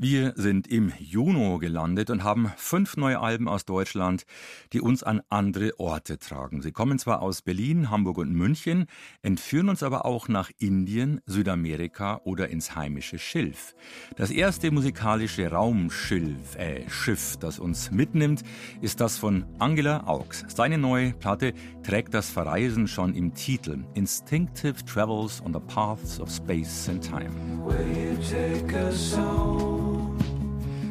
Wir sind im Juni gelandet und haben fünf neue Alben aus Deutschland, die uns an andere Orte tragen. Sie kommen zwar aus Berlin, Hamburg und München, entführen uns aber auch nach Indien, Südamerika oder ins heimische Schilf. Das erste musikalische Raumschilf, äh, Schiff, das uns mitnimmt, ist das von Angela Augs. Seine neue Platte trägt das Verreisen schon im Titel. Instinctive Travels on the Paths of Space and Time.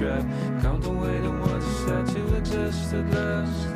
track Counterweighting what's said to exist at last.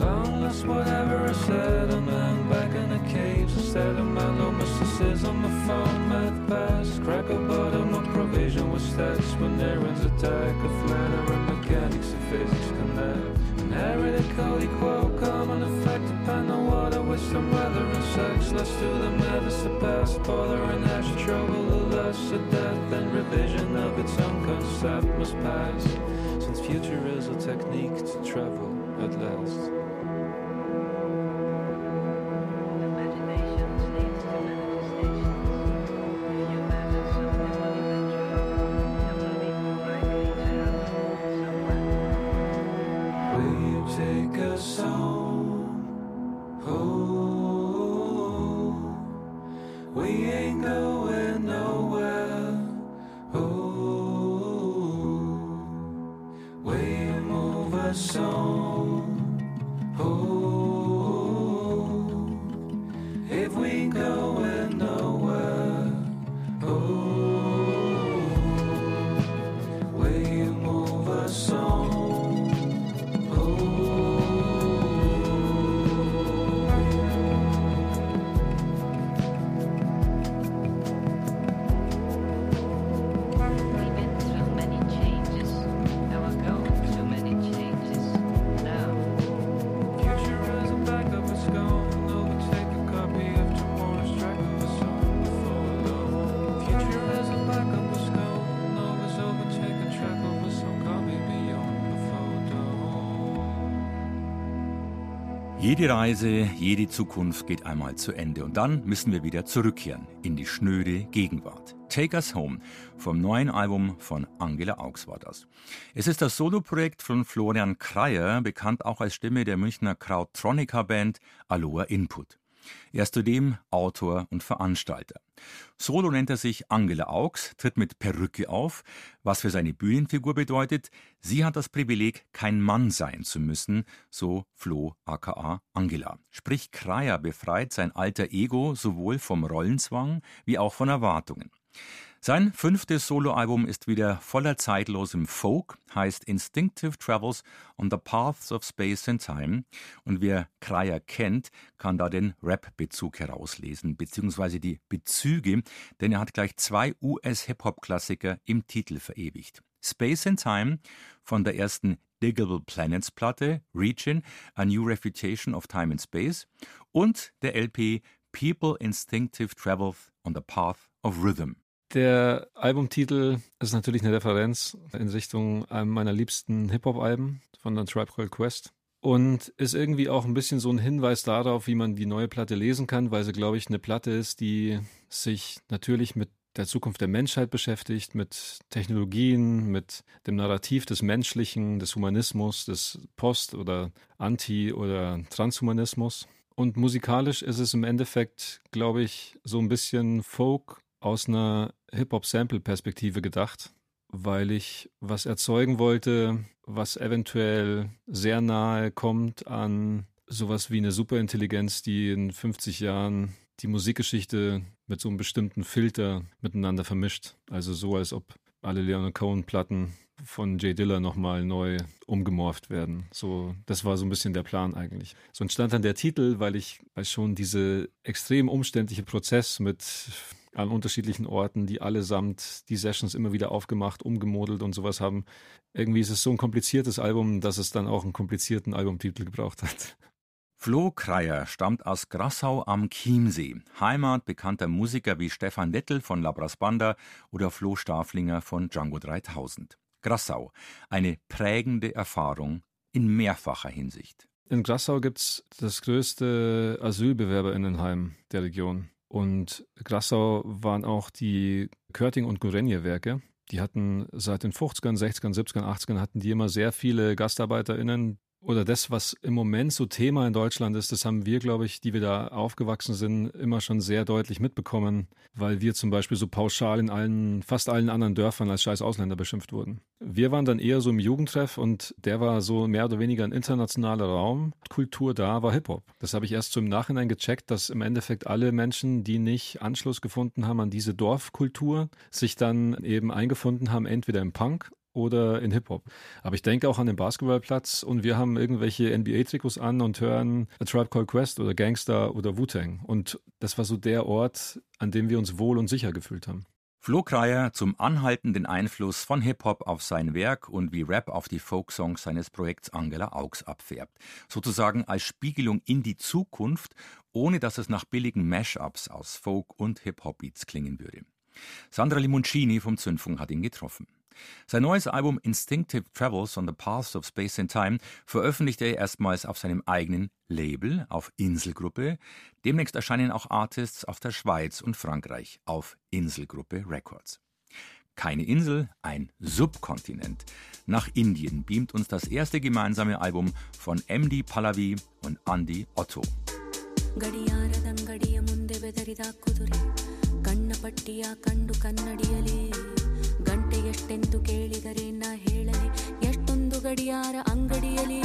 Long lost whatever I said I'm back in the caves Instead of my low mysticism My phone math pass Crack a bottom of provision with stats When errands attack A flanner and mechanics and physics connect Inherited code equal common effect Depend on water with some weather and sex. Let's do the it's the past. Bother and hash trouble, the less of death And revision its own concept must pass Since future is a technique to travel at last so Jede Reise, jede Zukunft geht einmal zu Ende und dann müssen wir wieder zurückkehren in die schnöde Gegenwart. Take Us Home vom neuen Album von Angela Augs war das. Es ist das Soloprojekt von Florian Kreier, bekannt auch als Stimme der Münchner Krautronica-Band Aloha Input. Er ist zudem Autor und Veranstalter. Solo nennt er sich Angela Augs, tritt mit Perücke auf, was für seine Bühnenfigur bedeutet, sie hat das Privileg, kein Mann sein zu müssen, so Flo aka Angela. Sprich, Kreier befreit sein alter Ego sowohl vom Rollenzwang wie auch von Erwartungen. Sein fünftes Soloalbum ist wieder voller zeitlosem Folk, heißt Instinctive Travels on the Paths of Space and Time. Und wer Kreier kennt, kann da den Rap-Bezug herauslesen, beziehungsweise die Bezüge, denn er hat gleich zwei US-Hip-Hop-Klassiker im Titel verewigt. Space and Time von der ersten Diggable Planets Platte, Region, A New Refutation of Time and Space und der LP People Instinctive Travel on the Path of Rhythm. Der Albumtitel ist natürlich eine Referenz in Richtung einem meiner liebsten Hip-Hop-Alben von der Tribe Called Quest und ist irgendwie auch ein bisschen so ein Hinweis darauf, wie man die neue Platte lesen kann, weil sie, glaube ich, eine Platte ist, die sich natürlich mit der Zukunft der Menschheit beschäftigt, mit Technologien, mit dem Narrativ des Menschlichen, des Humanismus, des Post- oder Anti- oder Transhumanismus. Und musikalisch ist es im Endeffekt, glaube ich, so ein bisschen Folk aus einer Hip-Hop-Sample-Perspektive gedacht, weil ich was erzeugen wollte, was eventuell sehr nahe kommt an sowas wie eine Superintelligenz, die in 50 Jahren die Musikgeschichte mit so einem bestimmten Filter miteinander vermischt. Also so, als ob alle Leonard Cohen-Platten von Jay Diller nochmal neu umgemorft werden. So, das war so ein bisschen der Plan eigentlich. So entstand dann der Titel, weil ich weil schon diese extrem umständliche Prozess mit an unterschiedlichen Orten, die allesamt die Sessions immer wieder aufgemacht, umgemodelt und sowas haben. Irgendwie ist es so ein kompliziertes Album, dass es dann auch einen komplizierten Albumtitel gebraucht hat. Flo Kreier stammt aus Grassau am Chiemsee, Heimat bekannter Musiker wie Stefan Dettel von Labras Banda oder Flo Staflinger von Django 3000. Grassau, eine prägende Erfahrung in mehrfacher Hinsicht. In Grassau gibt es das größte Asylbewerberinnenheim der Region. Und Grassau waren auch die Körting- und Gorenje-Werke. Die hatten seit den 50ern, 60ern, 70ern, 80ern hatten die immer sehr viele GastarbeiterInnen, oder das, was im Moment so Thema in Deutschland ist, das haben wir, glaube ich, die wir da aufgewachsen sind, immer schon sehr deutlich mitbekommen, weil wir zum Beispiel so pauschal in allen, fast allen anderen Dörfern als scheiß Ausländer beschimpft wurden. Wir waren dann eher so im Jugendtreff und der war so mehr oder weniger ein internationaler Raum. Kultur da war Hip-Hop. Das habe ich erst so im Nachhinein gecheckt, dass im Endeffekt alle Menschen, die nicht Anschluss gefunden haben an diese Dorfkultur, sich dann eben eingefunden haben, entweder im Punk oder in Hip-Hop. Aber ich denke auch an den Basketballplatz und wir haben irgendwelche NBA-Trikots an und hören A Tribe Called Quest oder Gangster oder Wu-Tang. Und das war so der Ort, an dem wir uns wohl und sicher gefühlt haben. Flo Kreier zum anhaltenden Einfluss von Hip-Hop auf sein Werk und wie Rap auf die Folksongs seines Projekts Angela Augs abfärbt. Sozusagen als Spiegelung in die Zukunft, ohne dass es nach billigen Mashups aus Folk und Hip-Hop-Beats klingen würde. Sandra Limoncini vom Zündfunk hat ihn getroffen. Sein neues Album Instinctive Travels on the Paths of Space and Time veröffentlichte er erstmals auf seinem eigenen Label, auf Inselgruppe. Demnächst erscheinen auch Artists aus der Schweiz und Frankreich auf Inselgruppe Records. Keine Insel, ein Subkontinent. Nach Indien beamt uns das erste gemeinsame Album von MD Pallavi und Andy Otto. ಗಡಿಯಾರದಂಗಡಿಯ ಮುಂದೆ ಬೆದರಿದ ಕುದುರೆ ಕಣ್ಣ ಪಟ್ಟಿಯ ಕಂಡು ಕನ್ನಡಿಯಲಿ ಗಂಟೆ ಎಷ್ಟೆಂದು ಕೇಳಿದರೆ ನಾ ಹೇಳಲಿ, ಎಷ್ಟೊಂದು ಗಡಿಯಾರ ಅಂಗಡಿಯಲಿ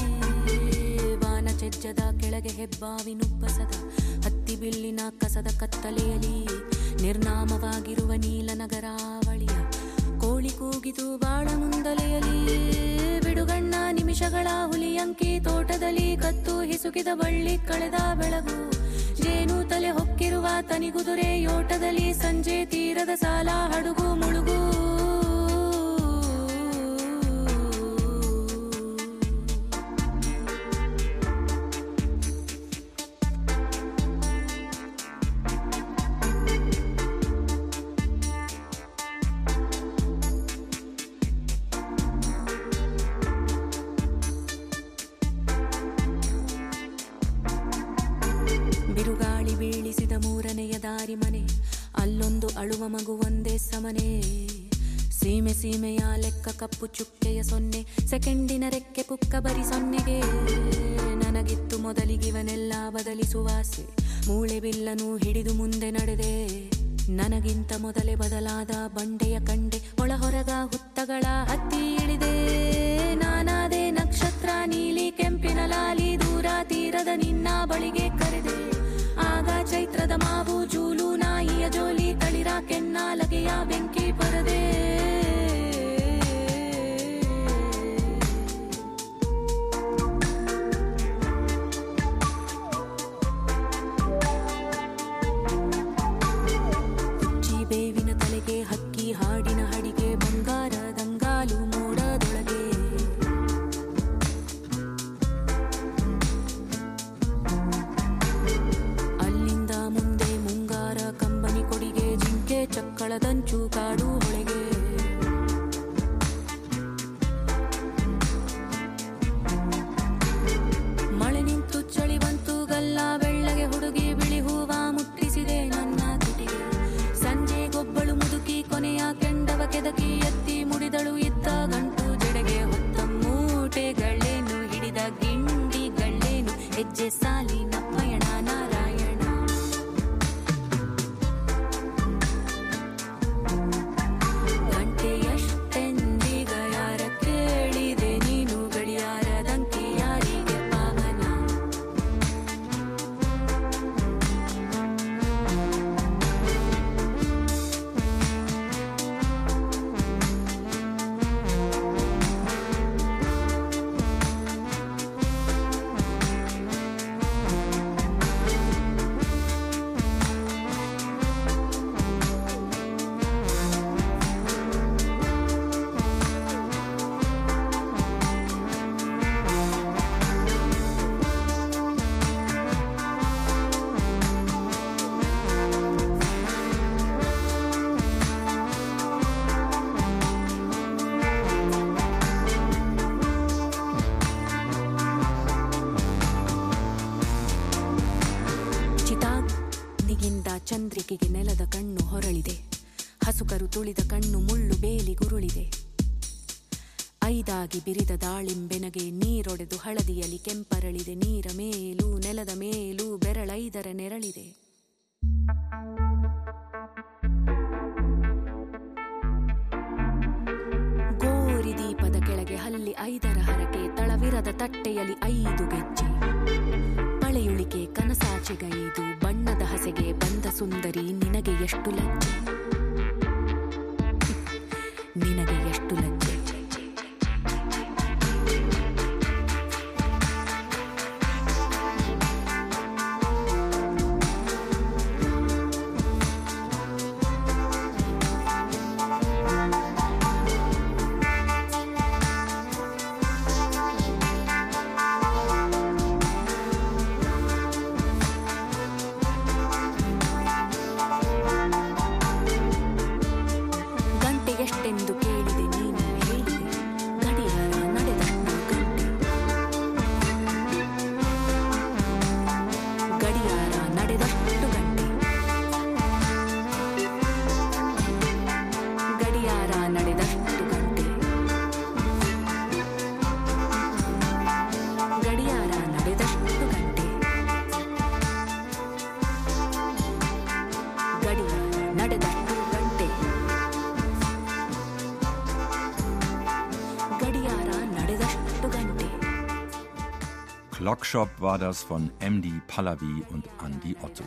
ಬಾನ ಚೆಜ್ಜದ ಕೆಳಗೆ ಹೆಬ್ಬಾವಿನುಬ್ಬಸದ ಹತ್ತಿ ಬಿಲ್ಲಿನ ಕಸದ ಕತ್ತಲೆಯಲಿ ನಿರ್ನಾಮವಾಗಿರುವ ನೀಲನಗರಾವಳಿಯ ಕೋಳಿ ಕೂಗಿದು ಬಾಳ ಮುಂದಲೆಯಲಿ ಬಿಡುಗಣ್ಣ ನಿಮಿಷಗಳ ಹುಲಿಯಂಕಿ ತೋಟದಲ್ಲಿ ಕತ್ತು ಹಿಸುಕಿದ ಬಳ್ಳಿ ಕಳೆದ ಬೆಳಗು, ಜೇನು ತಲೆ ಹೊಕ್ಕಿರುವ ತನಿಗುದುರೆ ಯೋಟದಲ್ಲಿ ಸಂಜೆ ತೀರದ ಸಾಲ, ಹಡುಗು ಮುಳುಗು. ಮೂಳೆ ಬಿಲ್ಲನು ಹಿಡಿದು ಮುಂದೆ ನಡೆದೆ. ನನಗಿಂತ ಮೊದಲೇ ಬದಲಾದ ಬಂಡೆಯ ಕಂಡೆ ಒಳಹೊರಗ ಹುತ್ತಗಳ ಹತ್ತಿ ಇಳಿದೆ. ನಾನಾದೆ ನಕ್ಷತ್ರ ನೀಲಿ ಕೆಂಪಿನ ಲಾಲಿ ದೂರ ತೀರದ ನಿನ್ನ ಬಳಿಗೆ ಕರೆದೆ. ಆಗ ಚೈತ್ರದ ಮಾವು, ಜೂಲು, ನಾಯಿಯ ಜೋಲಿ, ತಳಿರ ಕೆನ್ನಾಲಗೆಯ ಬೆಂಕಿ ಪರದೆ. ಮರದಂಚು ಕಾಡು ಹೊಳೆಗೆ. ಮಳೆ ನಿಂತು ಚಳಿ ಬಂತು, ಗಲ್ಲ ಬೆಳ್ಳಗೆ ಹುಡುಗಿ ಬಿಳಿ ಹೂವ ಮುಟ್ಟಿಸಿದೆ ನನ್ನ ತುಟಿಗೆ. ಸಂಜೆ ಗೊಬ್ಬಳು ಮುದುಕಿ ಕೊನೆಯ ಕೆಂಡವ ಕೆದಕಿ ಎತ್ತಿ ಮುಡಿದಳು ಇದ್ದ ಗಂಟು ಜಡೆಗೆ ಹೊತ್ತ ಮೂಟೆಗಳೇನು, ಹಿಡಿದ ಗಿಂಡಿಗಳೇನು, ಹೆಜ್ಜೆ ಸಾಲಿ ನೀರೊಡೆದು ಹಳದಿಯಲ್ಲಿ ಕೆಂಪರಳಿದೆ. ನೀರ ಮೇಲೂ ನೆಲದ ಮೇಲೂ ಬೆರಳೈದರ ನೆರಳಿದೆ. ಗೋರಿ ದೀಪದ ಕೆಳಗೆ ಹಲ್ಲಿ ಐದರ ಹರಕೆ, ತಳವಿರದ ತಟ್ಟೆಯಲ್ಲಿ ಐದು ಗೆಜ್ಜೆ. ಪಳೆಯುಳಿಕೆ ಕನಸಾಚೆಗೈದು, ಬಣ್ಣದ ಹಸೆಗೆ ಬಂದ ಸುಂದರಿ ನಿನಗೆ ಎಷ್ಟು ಲಜ್ಜೆ. Clockshop war das von MD Pallavi und Andy Otto.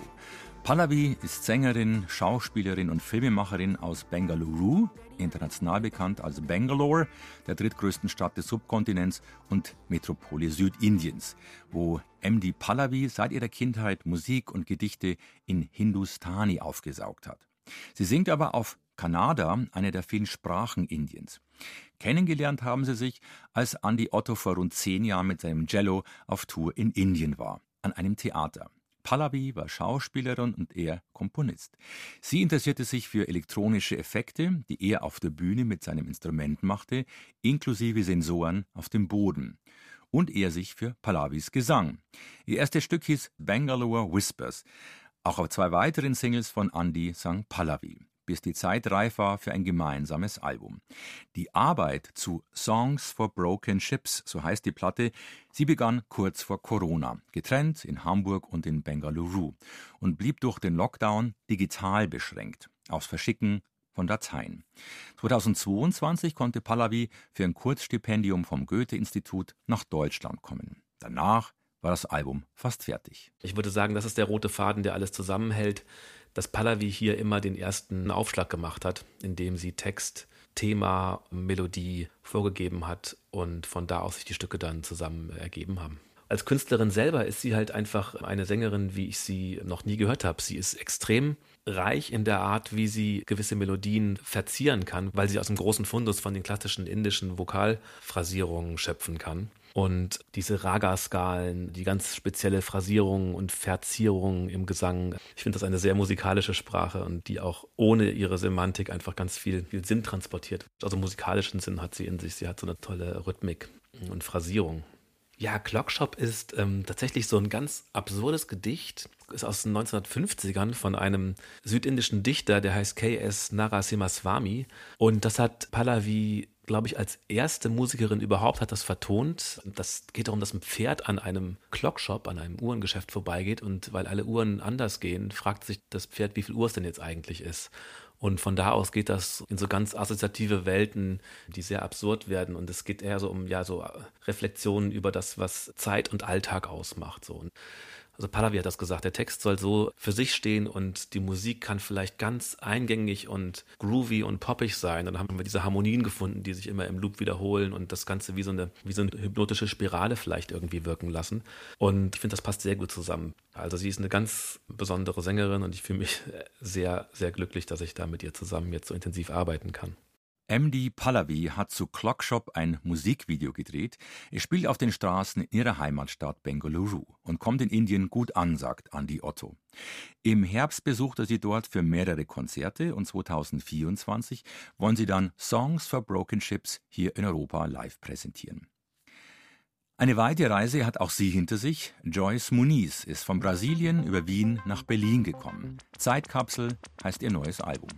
Pallavi ist Sängerin, Schauspielerin und Filmemacherin aus Bengaluru, international bekannt als Bangalore, der drittgrößten Stadt des Subkontinents und Metropole Südindiens, wo MD Pallavi seit ihrer Kindheit Musik und Gedichte in Hindustani aufgesaugt hat. Sie singt aber auf Kannada, eine der vielen Sprachen Indiens. Kennengelernt haben sie sich, als Andy Otto vor rund zehn Jahren mit seinem Cello auf Tour in Indien war, an einem Theater. Pallavi war Schauspielerin und er Komponist. Sie interessierte sich für elektronische Effekte, die er auf der Bühne mit seinem Instrument machte, inklusive Sensoren auf dem Boden. Und er sich für Pallavis Gesang. Ihr erstes Stück hieß Bangalore Whispers. Auch auf zwei weiteren Singles von Andy sang Pallavi bis die Zeit reif war für ein gemeinsames Album. Die Arbeit zu Songs for Broken Ships, so heißt die Platte, sie begann kurz vor Corona, getrennt in Hamburg und in Bengaluru und blieb durch den Lockdown digital beschränkt, aufs Verschicken von Dateien. 2022 konnte Pallavi für ein Kurzstipendium vom Goethe-Institut nach Deutschland kommen. Danach war das Album fast fertig. Ich würde sagen, das ist der rote Faden, der alles zusammenhält dass Pallavi hier immer den ersten Aufschlag gemacht hat, indem sie Text, Thema, Melodie vorgegeben hat und von da aus sich die Stücke dann zusammen ergeben haben. Als Künstlerin selber ist sie halt einfach eine Sängerin, wie ich sie noch nie gehört habe. Sie ist extrem reich in der Art, wie sie gewisse Melodien verzieren kann, weil sie aus dem großen Fundus von den klassischen indischen Vokalphrasierungen schöpfen kann. Und diese Raga-Skalen, die ganz spezielle Phrasierungen und Verzierungen im Gesang, ich finde das eine sehr musikalische Sprache und die auch ohne ihre Semantik einfach ganz viel, viel Sinn transportiert. Also musikalischen Sinn hat sie in sich. Sie hat so eine tolle Rhythmik und Phrasierung. Ja, Clockshop ist ähm, tatsächlich so ein ganz absurdes Gedicht. Ist aus den 1950ern von einem südindischen Dichter, der heißt K.S. Narasimhaswamy. Und das hat Pallavi glaube ich, als erste Musikerin überhaupt hat das vertont. Das geht darum, dass ein Pferd an einem Clockshop, an einem Uhrengeschäft vorbeigeht und weil alle Uhren anders gehen, fragt sich das Pferd, wie viel Uhr es denn jetzt eigentlich ist. Und von da aus geht das in so ganz assoziative Welten, die sehr absurd werden. Und es geht eher so um ja so Reflexionen über das, was Zeit und Alltag ausmacht. So. Und also Pallavi hat das gesagt, der Text soll so für sich stehen und die Musik kann vielleicht ganz eingängig und groovy und poppig sein. Und dann haben wir diese Harmonien gefunden, die sich immer im Loop wiederholen und das Ganze wie so eine, wie so eine hypnotische Spirale vielleicht irgendwie wirken lassen. Und ich finde, das passt sehr gut zusammen. Also sie ist eine ganz besondere Sängerin und ich fühle mich sehr, sehr glücklich, dass ich da mit ihr zusammen jetzt so intensiv arbeiten kann. MD Pallavi hat zu Clockshop ein Musikvideo gedreht. Es spielt auf den Straßen in ihrer Heimatstadt Bengaluru und kommt in Indien gut an, sagt Andy Otto. Im Herbst besucht er sie dort für mehrere Konzerte und 2024 wollen sie dann Songs for Broken Ships hier in Europa live präsentieren. Eine weite Reise hat auch sie hinter sich. Joyce Muniz ist von Brasilien über Wien nach Berlin gekommen. Zeitkapsel heißt ihr neues Album.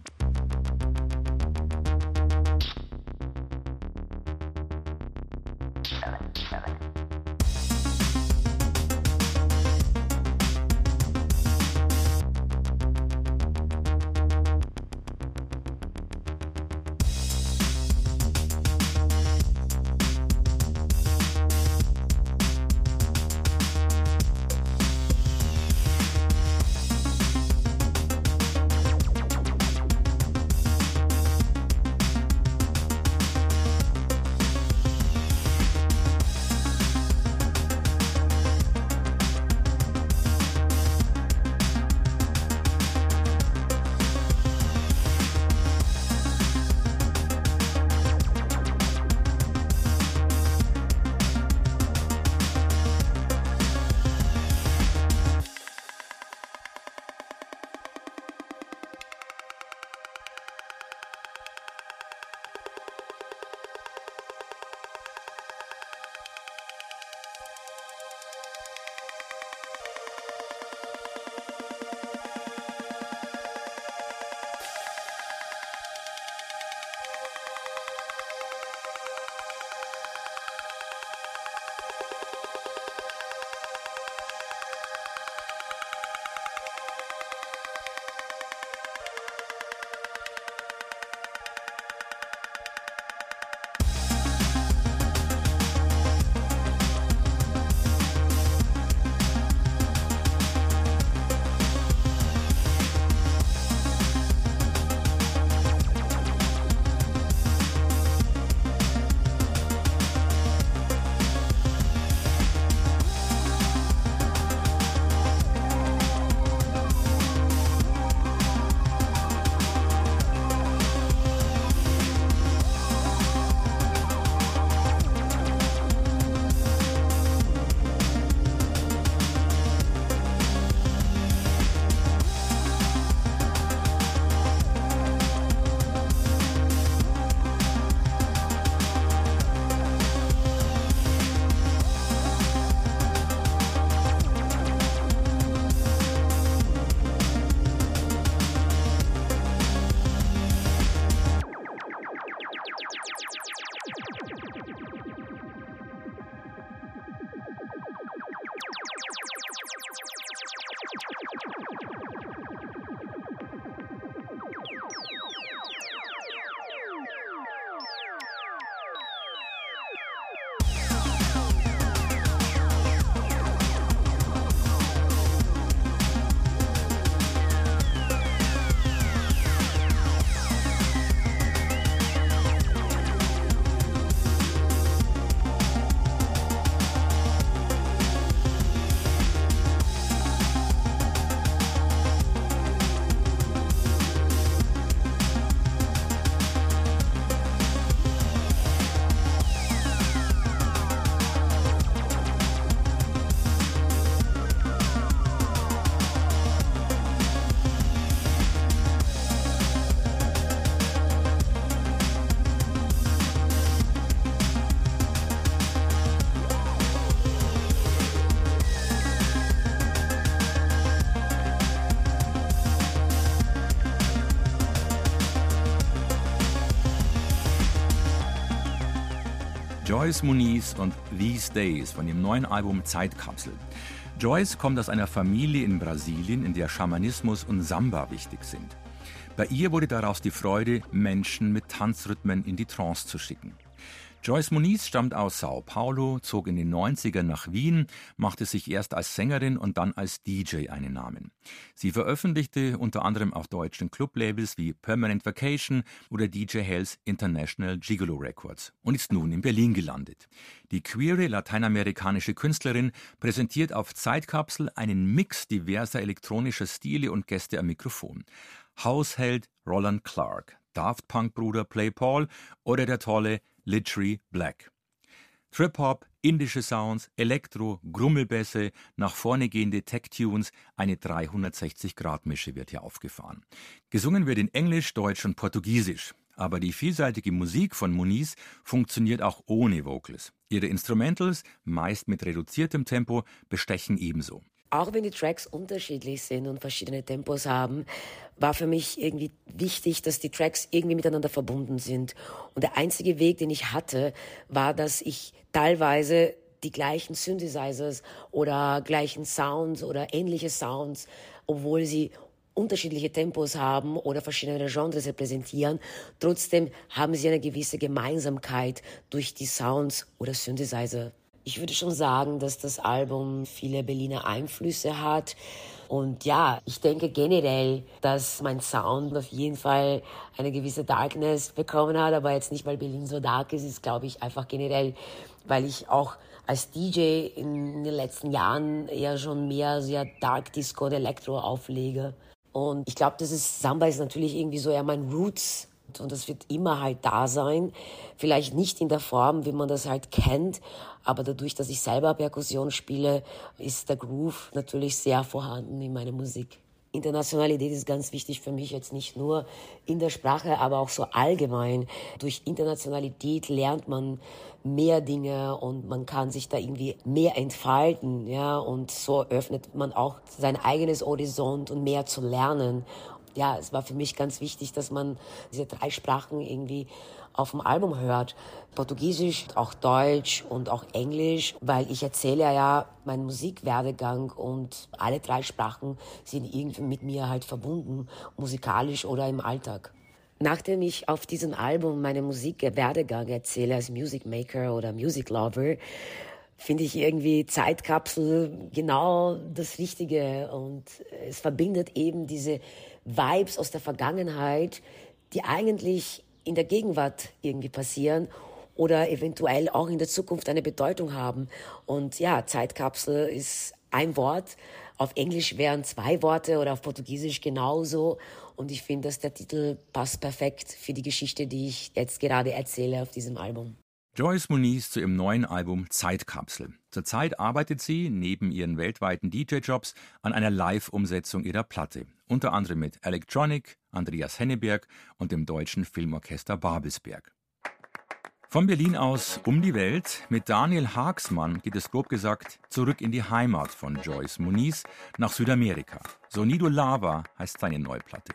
Joyce Muniz und These Days von ihrem neuen Album Zeitkapsel. Joyce kommt aus einer Familie in Brasilien, in der Schamanismus und Samba wichtig sind. Bei ihr wurde daraus die Freude, Menschen mit Tanzrhythmen in die Trance zu schicken. Joyce Muniz stammt aus Sao Paulo, zog in den 90ern nach Wien, machte sich erst als Sängerin und dann als DJ einen Namen. Sie veröffentlichte unter anderem auf deutschen Clublabels wie Permanent Vacation oder DJ Hells International Gigolo Records und ist nun in Berlin gelandet. Die queere lateinamerikanische Künstlerin präsentiert auf Zeitkapsel einen Mix diverser elektronischer Stile und Gäste am Mikrofon. Hausheld Roland Clark, Daft Punk Bruder Play Paul oder der tolle Littree Black. Trip-Hop, indische Sounds, Elektro, Grummelbässe, nach vorne gehende Tech-Tunes, eine 360-Grad-Mische wird hier aufgefahren. Gesungen wird in Englisch, Deutsch und Portugiesisch. Aber die vielseitige Musik von Muniz funktioniert auch ohne Vocals. Ihre Instrumentals, meist mit reduziertem Tempo, bestechen ebenso. Auch wenn die Tracks unterschiedlich sind und verschiedene Tempos haben, war für mich irgendwie wichtig, dass die Tracks irgendwie miteinander verbunden sind. Und der einzige Weg, den ich hatte, war, dass ich teilweise die gleichen Synthesizers oder gleichen Sounds oder ähnliche Sounds, obwohl sie unterschiedliche Tempos haben oder verschiedene Genres repräsentieren. Trotzdem haben sie eine gewisse Gemeinsamkeit durch die Sounds oder Synthesizer. Ich würde schon sagen, dass das Album viele Berliner Einflüsse hat. Und ja, ich denke generell, dass mein Sound auf jeden Fall eine gewisse Darkness bekommen hat, aber jetzt nicht, weil Berlin so dark ist, ist glaube ich einfach generell, weil ich auch als DJ in den letzten Jahren eher schon mehr sehr Dark Disco und Elektro auflege. Und ich glaube, das ist, Samba ist natürlich irgendwie so eher mein Roots. Und das wird immer halt da sein. Vielleicht nicht in der Form, wie man das halt kennt. Aber dadurch, dass ich selber Perkussion spiele, ist der Groove natürlich sehr vorhanden in meiner Musik. Internationalität ist ganz wichtig für mich jetzt nicht nur in der Sprache, aber auch so allgemein. Durch Internationalität lernt man mehr Dinge und man kann sich da irgendwie mehr entfalten, ja, und so öffnet man auch sein eigenes Horizont und mehr zu lernen. Ja, es war für mich ganz wichtig, dass man diese drei Sprachen irgendwie auf dem Album hört. Portugiesisch, auch Deutsch und auch Englisch, weil ich erzähle ja meinen Musikwerdegang und alle drei Sprachen sind irgendwie mit mir halt verbunden, musikalisch oder im Alltag. Nachdem ich auf diesem Album meine Musikwerdegang erzähle als Music Maker oder Music Lover, finde ich irgendwie Zeitkapsel genau das Richtige und es verbindet eben diese Vibes aus der Vergangenheit, die eigentlich in der Gegenwart irgendwie passieren oder eventuell auch in der Zukunft eine Bedeutung haben. Und ja, Zeitkapsel ist ein Wort. Auf Englisch wären zwei Worte oder auf Portugiesisch genauso. Und ich finde, dass der Titel passt perfekt für die Geschichte, die ich jetzt gerade erzähle auf diesem Album. Joyce Moniz zu ihrem neuen Album Zeitkapsel. Zurzeit arbeitet sie neben ihren weltweiten DJ-Jobs an einer Live-Umsetzung ihrer Platte, unter anderem mit Electronic, Andreas Henneberg und dem deutschen Filmorchester Babelsberg. Von Berlin aus um die Welt. Mit Daniel Haagsmann geht es grob gesagt zurück in die Heimat von Joyce Moniz nach Südamerika. Sonido Lava heißt seine Neuplatte.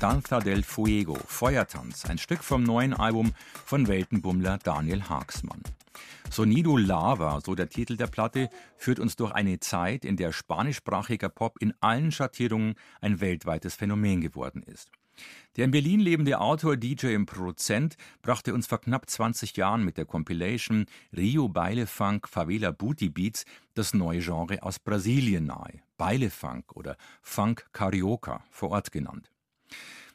Danza del Fuego, Feuertanz, ein Stück vom neuen Album von Weltenbummler Daniel Haagsmann. Sonido Lava, so der Titel der Platte, führt uns durch eine Zeit, in der spanischsprachiger Pop in allen Schattierungen ein weltweites Phänomen geworden ist. Der in Berlin lebende Autor, DJ und Produzent brachte uns vor knapp 20 Jahren mit der Compilation Rio Baile Funk Favela Booty Beats das neue Genre aus Brasilien nahe, Baile Funk oder Funk Carioca vor Ort genannt.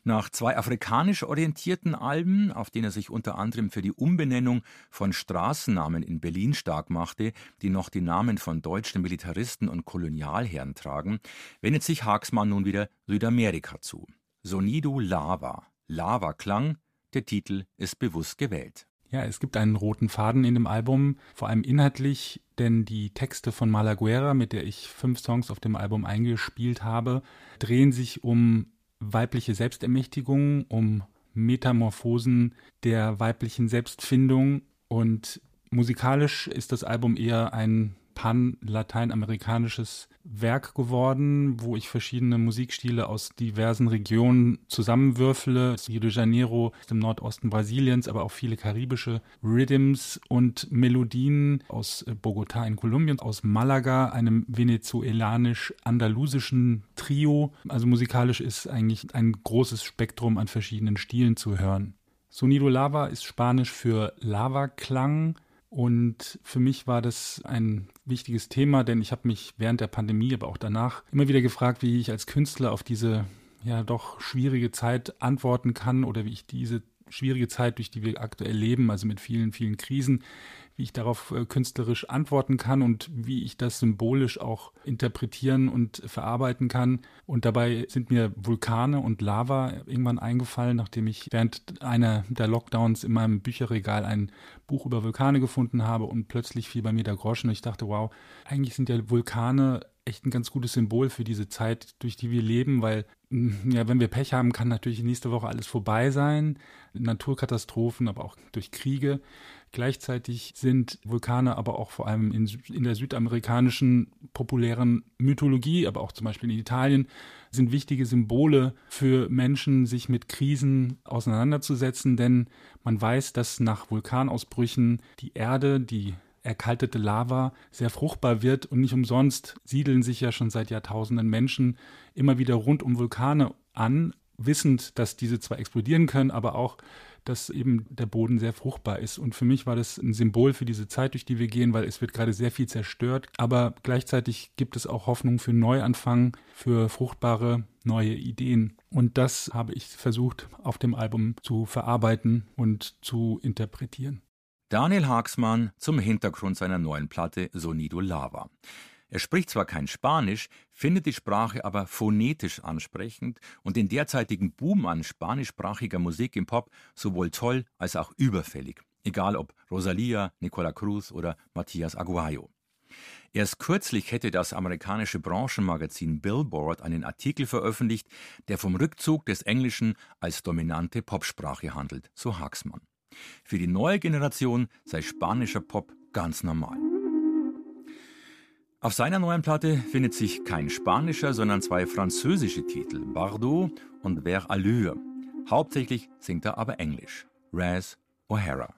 Nach zwei afrikanisch orientierten Alben, auf denen er sich unter anderem für die Umbenennung von Straßennamen in Berlin stark machte, die noch die Namen von deutschen Militaristen und Kolonialherren tragen, wendet sich Haagsmann nun wieder Südamerika zu. Sonido Lava. Lava Klang, der Titel ist bewusst gewählt. Ja, es gibt einen roten Faden in dem Album, vor allem inhaltlich, denn die Texte von Malaguera, mit der ich fünf Songs auf dem Album eingespielt habe, drehen sich um weibliche Selbstermächtigung, um Metamorphosen der weiblichen Selbstfindung. Und musikalisch ist das Album eher ein pan-lateinamerikanisches Werk geworden, wo ich verschiedene Musikstile aus diversen Regionen zusammenwürfele. Rio de Janeiro im Nordosten Brasiliens, aber auch viele karibische Rhythms und Melodien aus Bogotá in Kolumbien, aus Malaga, einem venezuelanisch-andalusischen Trio. Also musikalisch ist eigentlich ein großes Spektrum an verschiedenen Stilen zu hören. Sonido Lava ist Spanisch für Lavaklang und für mich war das ein wichtiges Thema, denn ich habe mich während der Pandemie, aber auch danach immer wieder gefragt, wie ich als Künstler auf diese ja doch schwierige Zeit antworten kann oder wie ich diese schwierige Zeit, durch die wir aktuell leben, also mit vielen, vielen Krisen, wie ich darauf äh, künstlerisch antworten kann und wie ich das symbolisch auch interpretieren und verarbeiten kann. Und dabei sind mir Vulkane und Lava irgendwann eingefallen, nachdem ich während einer der Lockdowns in meinem Bücherregal ein Buch über Vulkane gefunden habe und plötzlich fiel bei mir der Groschen und ich dachte, wow, eigentlich sind ja Vulkane echt ein ganz gutes Symbol für diese Zeit, durch die wir leben, weil mm, ja, wenn wir Pech haben, kann natürlich nächste Woche alles vorbei sein. Naturkatastrophen, aber auch durch Kriege. Gleichzeitig sind Vulkane aber auch vor allem in, in, der südamerikanischen populären Mythologie, aber auch zum Beispiel in Italien, sind wichtige Symbole für Menschen, sich mit Krisen auseinanderzusetzen, denn man weiß, dass nach Vulkanausbrüchen die Erde, die erkaltete Lava sehr fruchtbar wird und nicht umsonst siedeln sich ja schon seit Jahrtausenden Menschen immer wieder rund um Vulkane an, wissend, dass diese zwar explodieren können, aber auch dass eben der Boden sehr fruchtbar ist. Und für mich war das ein Symbol für diese Zeit, durch die wir gehen, weil es wird gerade sehr viel zerstört. Aber gleichzeitig gibt es auch Hoffnung für Neuanfang, für fruchtbare neue Ideen. Und das habe ich versucht auf dem Album zu verarbeiten und zu interpretieren. Daniel Haagsmann zum Hintergrund seiner neuen Platte Sonido Lava. Er spricht zwar kein Spanisch, findet die Sprache aber phonetisch ansprechend und den derzeitigen Boom an spanischsprachiger Musik im Pop sowohl toll als auch überfällig. Egal ob Rosalia, Nicola Cruz oder Matthias Aguayo. Erst kürzlich hätte das amerikanische Branchenmagazin Billboard einen Artikel veröffentlicht, der vom Rückzug des Englischen als dominante Popsprache handelt, so Haxmann. Für die neue Generation sei spanischer Pop ganz normal. Auf seiner neuen Platte findet sich kein spanischer, sondern zwei französische Titel, Bardot und Vers Allure. Hauptsächlich singt er aber Englisch. Raz O'Hara.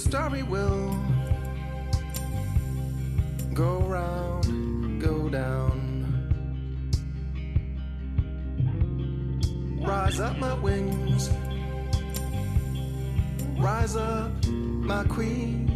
story will go round, go down. Rise up, my wings. Rise up, my queen.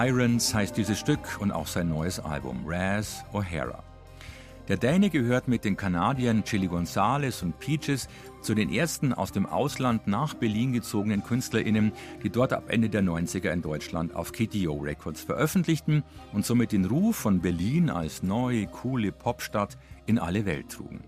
Tyrants heißt dieses Stück und auch sein neues Album Raz O'Hara. Der Däne gehört mit den Kanadiern Chili Gonzales und Peaches zu den ersten aus dem Ausland nach Berlin gezogenen KünstlerInnen, die dort ab Ende der 90er in Deutschland auf KTO Records veröffentlichten und somit den Ruf von Berlin als neue, coole Popstadt in alle Welt trugen.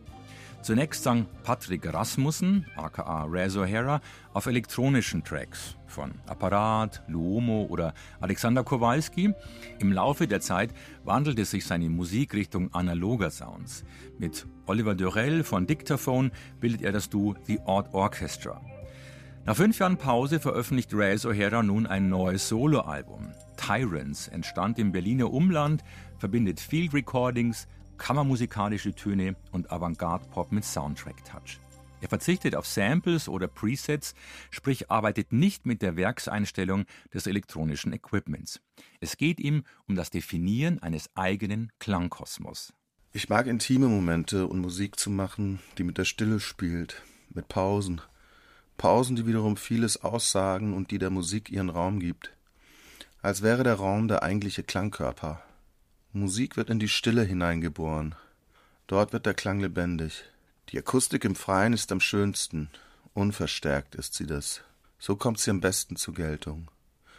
Zunächst sang Patrick Rasmussen, aka Raz O'Hara, auf elektronischen Tracks von Apparat, Luomo oder Alexander Kowalski. Im Laufe der Zeit wandelte sich seine Musik Richtung analoger Sounds. Mit Oliver Durell von Dictaphone bildet er das Duo The Odd Orchestra. Nach fünf Jahren Pause veröffentlicht Raz O'Hara nun ein neues Soloalbum. Tyrants entstand im Berliner Umland, verbindet Field Recordings, kammermusikalische Töne und Avantgarde-Pop mit Soundtrack-Touch. Er verzichtet auf Samples oder Presets, sprich arbeitet nicht mit der Werkseinstellung des elektronischen Equipments. Es geht ihm um das Definieren eines eigenen Klangkosmos. Ich mag intime Momente und Musik zu machen, die mit der Stille spielt, mit Pausen. Pausen, die wiederum vieles aussagen und die der Musik ihren Raum gibt. Als wäre der Raum der eigentliche Klangkörper. Musik wird in die Stille hineingeboren. Dort wird der Klang lebendig. Die Akustik im Freien ist am schönsten. Unverstärkt ist sie das. So kommt sie am besten zur Geltung.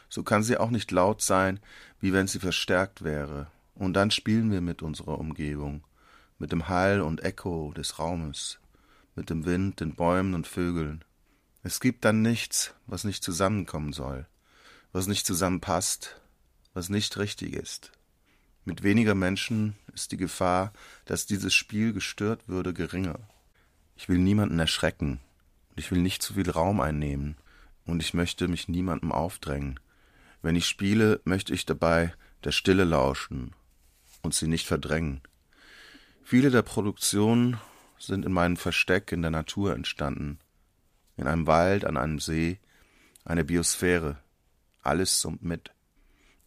So kann sie auch nicht laut sein, wie wenn sie verstärkt wäre. Und dann spielen wir mit unserer Umgebung, mit dem Hall und Echo des Raumes, mit dem Wind, den Bäumen und Vögeln. Es gibt dann nichts, was nicht zusammenkommen soll, was nicht zusammenpasst, was nicht richtig ist. Mit weniger Menschen ist die Gefahr, dass dieses Spiel gestört würde, geringer. Ich will niemanden erschrecken und ich will nicht zu viel Raum einnehmen und ich möchte mich niemandem aufdrängen. Wenn ich spiele, möchte ich dabei der Stille lauschen und sie nicht verdrängen. Viele der Produktionen sind in meinem Versteck in der Natur entstanden. In einem Wald, an einem See, eine Biosphäre. Alles summt mit.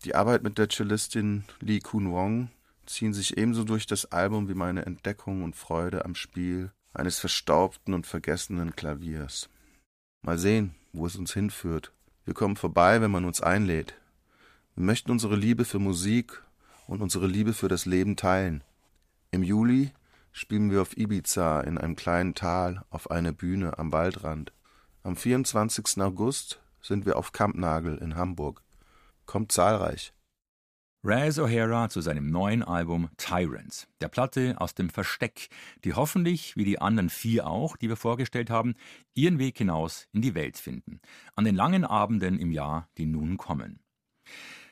Die Arbeit mit der Cellistin Lee Kun Wong ziehen sich ebenso durch das Album wie meine Entdeckung und Freude am Spiel eines verstaubten und vergessenen Klaviers. Mal sehen, wo es uns hinführt. Wir kommen vorbei, wenn man uns einlädt. Wir möchten unsere Liebe für Musik und unsere Liebe für das Leben teilen. Im Juli spielen wir auf Ibiza in einem kleinen Tal auf einer Bühne am Waldrand. Am 24. August sind wir auf Kampnagel in Hamburg. Kommt zahlreich. Raz O'Hara zu seinem neuen Album Tyrants, der Platte aus dem Versteck, die hoffentlich, wie die anderen vier auch, die wir vorgestellt haben, ihren Weg hinaus in die Welt finden, an den langen Abenden im Jahr, die nun kommen.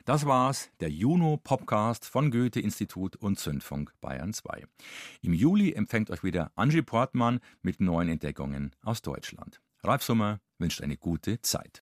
Das war's, der Juno Popcast von Goethe Institut und Zündfunk Bayern 2. Im Juli empfängt euch wieder Angie Portmann mit neuen Entdeckungen aus Deutschland. Ralf Sommer wünscht eine gute Zeit.